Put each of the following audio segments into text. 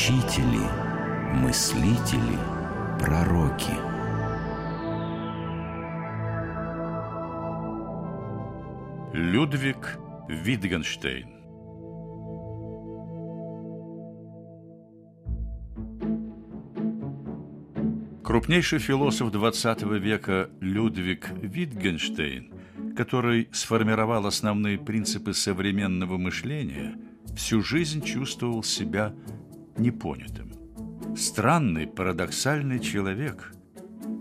учители, мыслители, пророки. Людвиг Витгенштейн Крупнейший философ XX века Людвиг Витгенштейн, который сформировал основные принципы современного мышления, всю жизнь чувствовал себя непонятым. Странный, парадоксальный человек.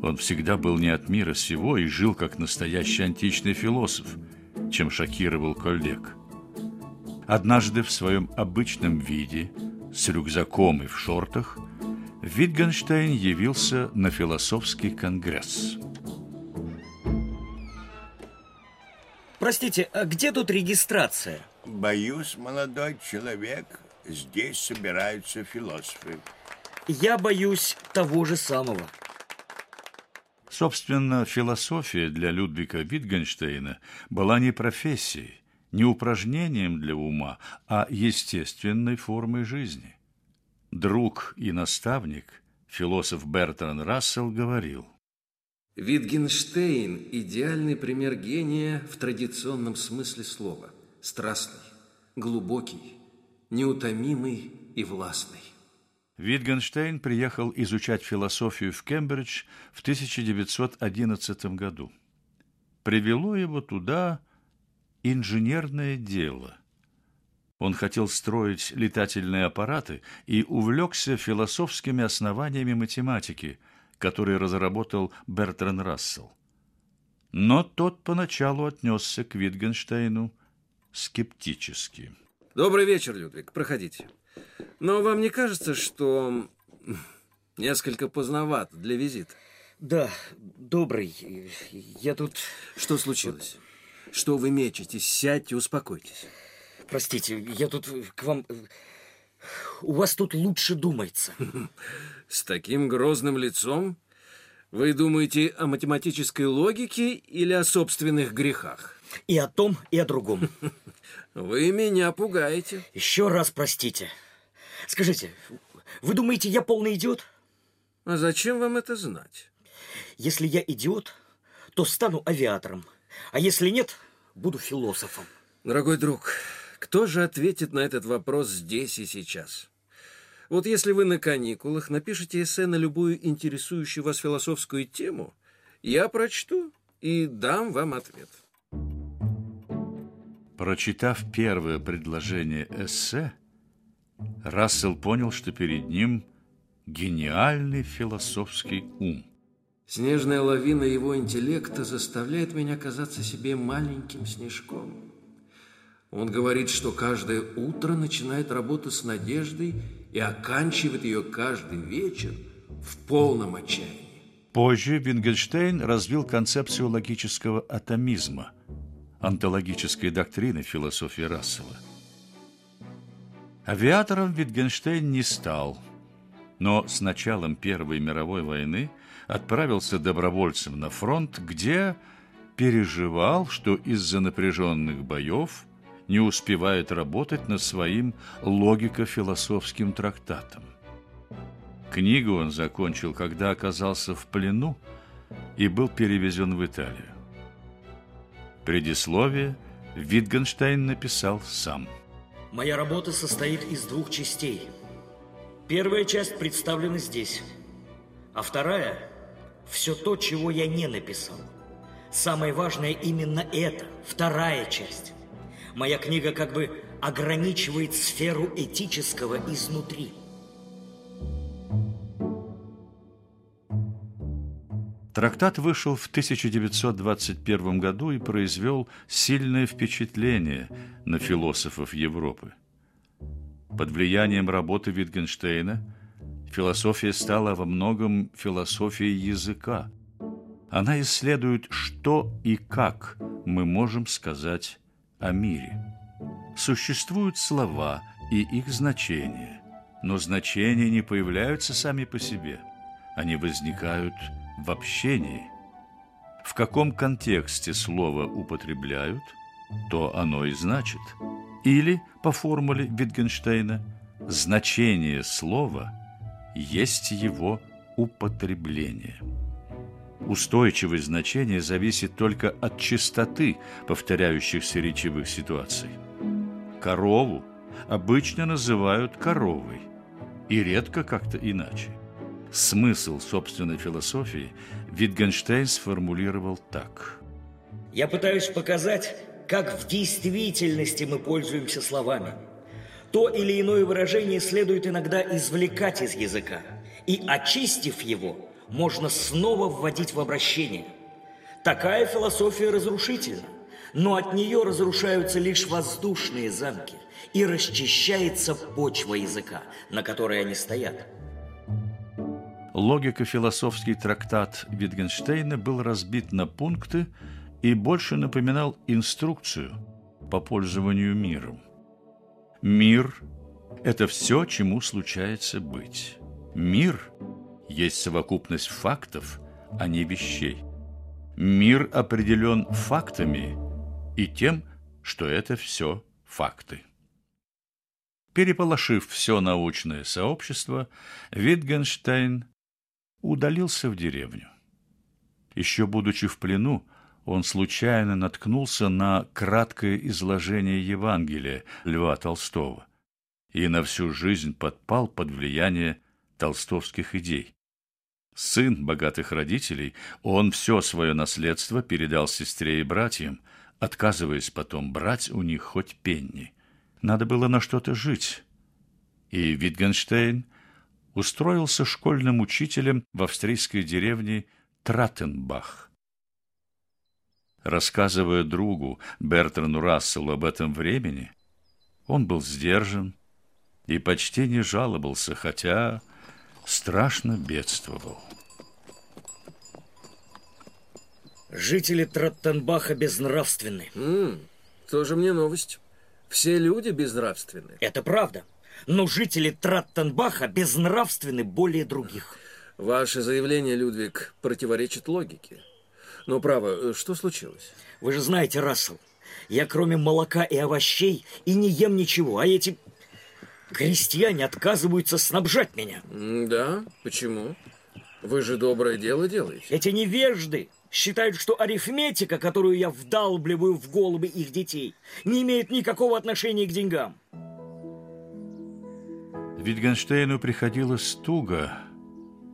Он всегда был не от мира сего и жил как настоящий античный философ, чем шокировал коллег. Однажды в своем обычном виде, с рюкзаком и в шортах – Витгенштейн явился на философский конгресс. Простите, а где тут регистрация? Боюсь, молодой человек, здесь собираются философы. Я боюсь того же самого. Собственно, философия для Людвига Витгенштейна была не профессией, не упражнением для ума, а естественной формой жизни. Друг и наставник, философ Бертран Рассел, говорил. Витгенштейн – идеальный пример гения в традиционном смысле слова. Страстный, глубокий, неутомимый и властный. Витгенштейн приехал изучать философию в Кембридж в 1911 году. Привело его туда инженерное дело. Он хотел строить летательные аппараты и увлекся философскими основаниями математики, которые разработал Бертран Рассел. Но тот поначалу отнесся к Витгенштейну скептически. Добрый вечер, Людвиг. Проходите. Но вам не кажется, что несколько поздновато для визита? Да, добрый. Я тут... Что случилось? Что вы мечетесь? Сядьте, успокойтесь. Простите, я тут к вам... У вас тут лучше думается. С таким грозным лицом? Вы думаете о математической логике или о собственных грехах? И о том, и о другом. Вы меня пугаете. Еще раз простите. Скажите, вы думаете, я полный идиот? А зачем вам это знать? Если я идиот, то стану авиатором. А если нет, буду философом. Дорогой друг, кто же ответит на этот вопрос здесь и сейчас? Вот если вы на каникулах напишите эссе на любую интересующую вас философскую тему, я прочту и дам вам ответ. Прочитав первое предложение эссе, Рассел понял, что перед ним гениальный философский ум. Снежная лавина его интеллекта заставляет меня казаться себе маленьким снежком. Он говорит, что каждое утро начинает работу с надеждой и оканчивает ее каждый вечер в полном отчаянии. Позже Вингенштейн развил концепцию логического атомизма, онтологической доктрины философии Рассела. Авиатором Витгенштейн не стал, но с началом Первой мировой войны отправился добровольцем на фронт, где переживал, что из-за напряженных боев – не успевает работать над своим логико-философским трактатом. Книгу он закончил, когда оказался в плену и был перевезен в Италию. Предисловие Витгенштейн написал сам. Моя работа состоит из двух частей. Первая часть представлена здесь, а вторая – все то, чего я не написал. Самое важное именно это, вторая часть. Моя книга как бы ограничивает сферу этического изнутри. Трактат вышел в 1921 году и произвел сильное впечатление на философов Европы. Под влиянием работы Витгенштейна философия стала во многом философией языка. Она исследует, что и как мы можем сказать о мире. Существуют слова и их значения, но значения не появляются сами по себе. Они возникают в общении. В каком контексте слово употребляют, то оно и значит. Или, по формуле Витгенштейна, значение слова есть его употребление. Устойчивость значения зависит только от частоты повторяющихся речевых ситуаций. Корову обычно называют коровой, и редко как-то иначе. Смысл собственной философии Витгенштейн сформулировал так. Я пытаюсь показать, как в действительности мы пользуемся словами. То или иное выражение следует иногда извлекать из языка, и, очистив его, можно снова вводить в обращение. Такая философия разрушительна, но от нее разрушаются лишь воздушные замки и расчищается почва языка, на которой они стоят. Логико-философский трактат Витгенштейна был разбит на пункты и больше напоминал инструкцию по пользованию миром. Мир – это все, чему случается быть. Мир есть совокупность фактов, а не вещей. Мир определен фактами и тем, что это все факты. Переполошив все научное сообщество, Витгенштейн удалился в деревню. Еще будучи в плену, он случайно наткнулся на краткое изложение Евангелия Льва Толстого и на всю жизнь подпал под влияние толстовских идей. Сын богатых родителей, он все свое наследство передал сестре и братьям, отказываясь потом брать у них хоть пенни. Надо было на что-то жить. И Витгенштейн устроился школьным учителем в австрийской деревне Траттенбах. Рассказывая другу Бертрану Расселу об этом времени, он был сдержан и почти не жаловался, хотя страшно бедствовал. Жители Траттенбаха безнравственны. М, тоже мне новость. Все люди безнравственны. Это правда. Но жители Траттенбаха безнравственны более других. Ваше заявление, Людвиг, противоречит логике. Но право, что случилось? Вы же знаете, Рассел, я кроме молока и овощей и не ем ничего, а эти крестьяне отказываются снабжать меня. Да? Почему? Вы же доброе дело делаете. Эти невежды считают, что арифметика, которую я вдалбливаю в головы их детей, не имеет никакого отношения к деньгам. Витгенштейну приходилось туго,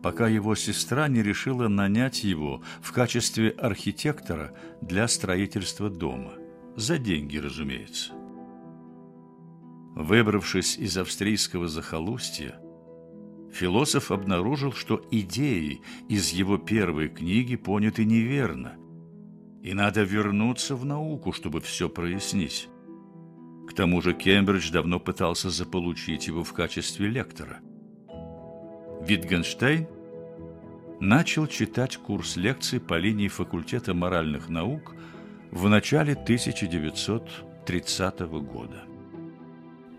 пока его сестра не решила нанять его в качестве архитектора для строительства дома. За деньги, разумеется. Выбравшись из австрийского захолустья, философ обнаружил, что идеи из его первой книги поняты неверно, и надо вернуться в науку, чтобы все прояснить. К тому же Кембридж давно пытался заполучить его в качестве лектора. Витгенштейн начал читать курс лекций по линии факультета моральных наук в начале 1930 года.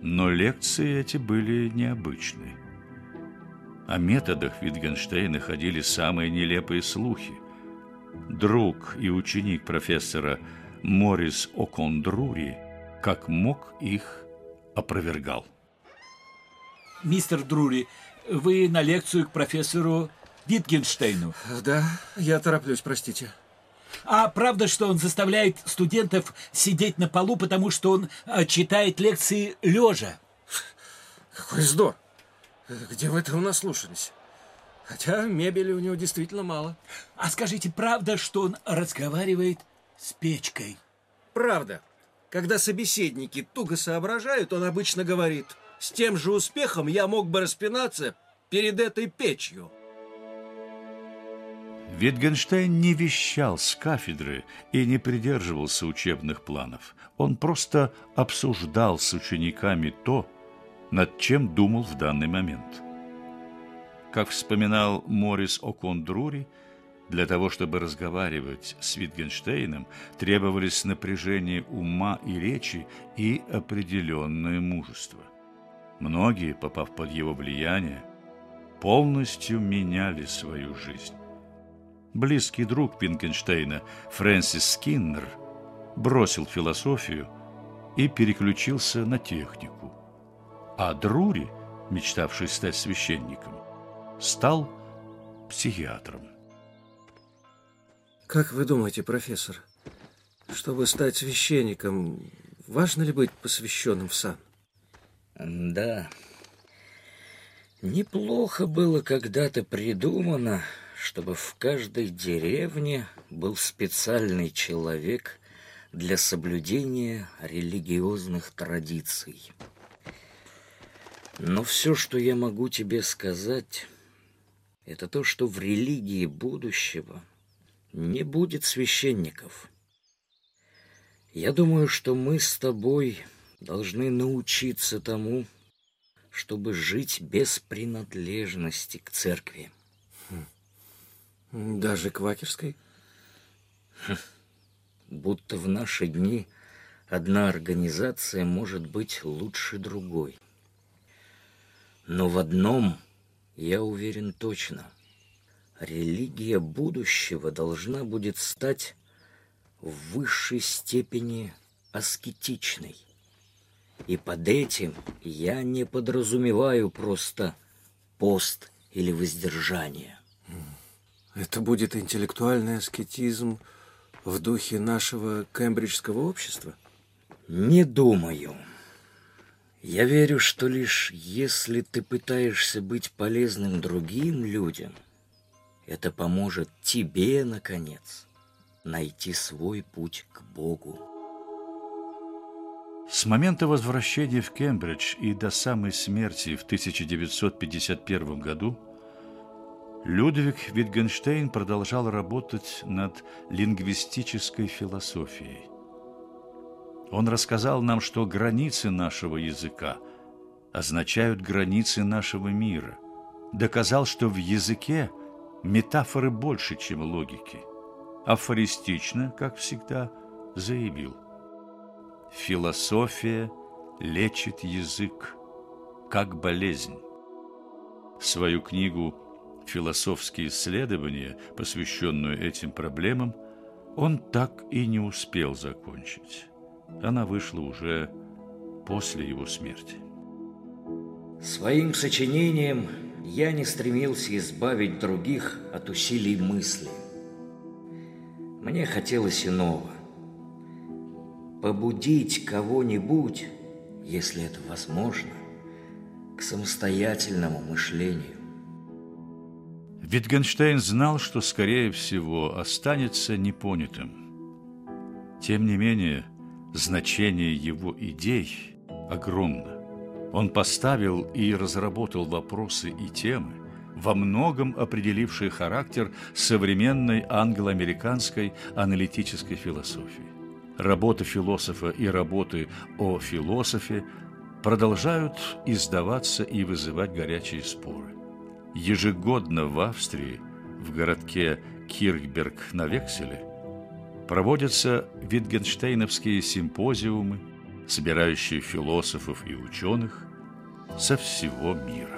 Но лекции эти были необычны. О методах Витгенштейна ходили самые нелепые слухи. Друг и ученик профессора Морис Окондрури как мог их опровергал. Мистер Друри, вы на лекцию к профессору Витгенштейну. Да, я тороплюсь, простите. А правда, что он заставляет студентов сидеть на полу, потому что он а, читает лекции лежа? Какой вздор! Где вы это у нас слушались? Хотя мебели у него действительно мало. А скажите, правда, что он разговаривает с печкой? Правда. Когда собеседники туго соображают, он обычно говорит, с тем же успехом я мог бы распинаться перед этой печью. Витгенштейн не вещал с кафедры и не придерживался учебных планов. Он просто обсуждал с учениками то, над чем думал в данный момент. Как вспоминал Морис О'Кондрури, для того, чтобы разговаривать с Витгенштейном, требовались напряжение ума и речи и определенное мужество. Многие, попав под его влияние, полностью меняли свою жизнь. Близкий друг Витгенштейна, Фрэнсис Скиннер, бросил философию и переключился на технику. А Друри мечтавший стать священником, стал психиатром. Как вы думаете, профессор, чтобы стать священником, важно ли быть посвященным в сан? Да. Неплохо было когда-то придумано, чтобы в каждой деревне был специальный человек для соблюдения религиозных традиций. Но все, что я могу тебе сказать, это то, что в религии будущего не будет священников. Я думаю, что мы с тобой должны научиться тому, чтобы жить без принадлежности к церкви. Хм. Даже квакерской? Хм. Будто в наши дни одна организация может быть лучше другой. Но в одном я уверен точно. Религия будущего должна будет стать в высшей степени аскетичной. И под этим я не подразумеваю просто пост или воздержание. Это будет интеллектуальный аскетизм в духе нашего кембриджского общества? Не думаю. Я верю, что лишь если ты пытаешься быть полезным другим людям, это поможет тебе, наконец, найти свой путь к Богу. С момента возвращения в Кембридж и до самой смерти в 1951 году Людвиг Витгенштейн продолжал работать над лингвистической философией. Он рассказал нам, что границы нашего языка означают границы нашего мира. Доказал, что в языке метафоры больше, чем логики. Афористично, как всегда, заявил. Философия лечит язык, как болезнь. Свою книгу «Философские исследования», посвященную этим проблемам, он так и не успел закончить. Она вышла уже после его смерти. Своим сочинением я не стремился избавить других от усилий мысли. Мне хотелось иного. Побудить кого-нибудь, если это возможно, к самостоятельному мышлению. Витгенштейн знал, что, скорее всего, останется непонятым. Тем не менее, Значение его идей огромно. Он поставил и разработал вопросы и темы, во многом определившие характер современной англо-американской аналитической философии. Работы философа и работы о философе продолжают издаваться и вызывать горячие споры. Ежегодно в Австрии, в городке Кирхберг на Векселе, проводятся витгенштейновские симпозиумы, собирающие философов и ученых со всего мира.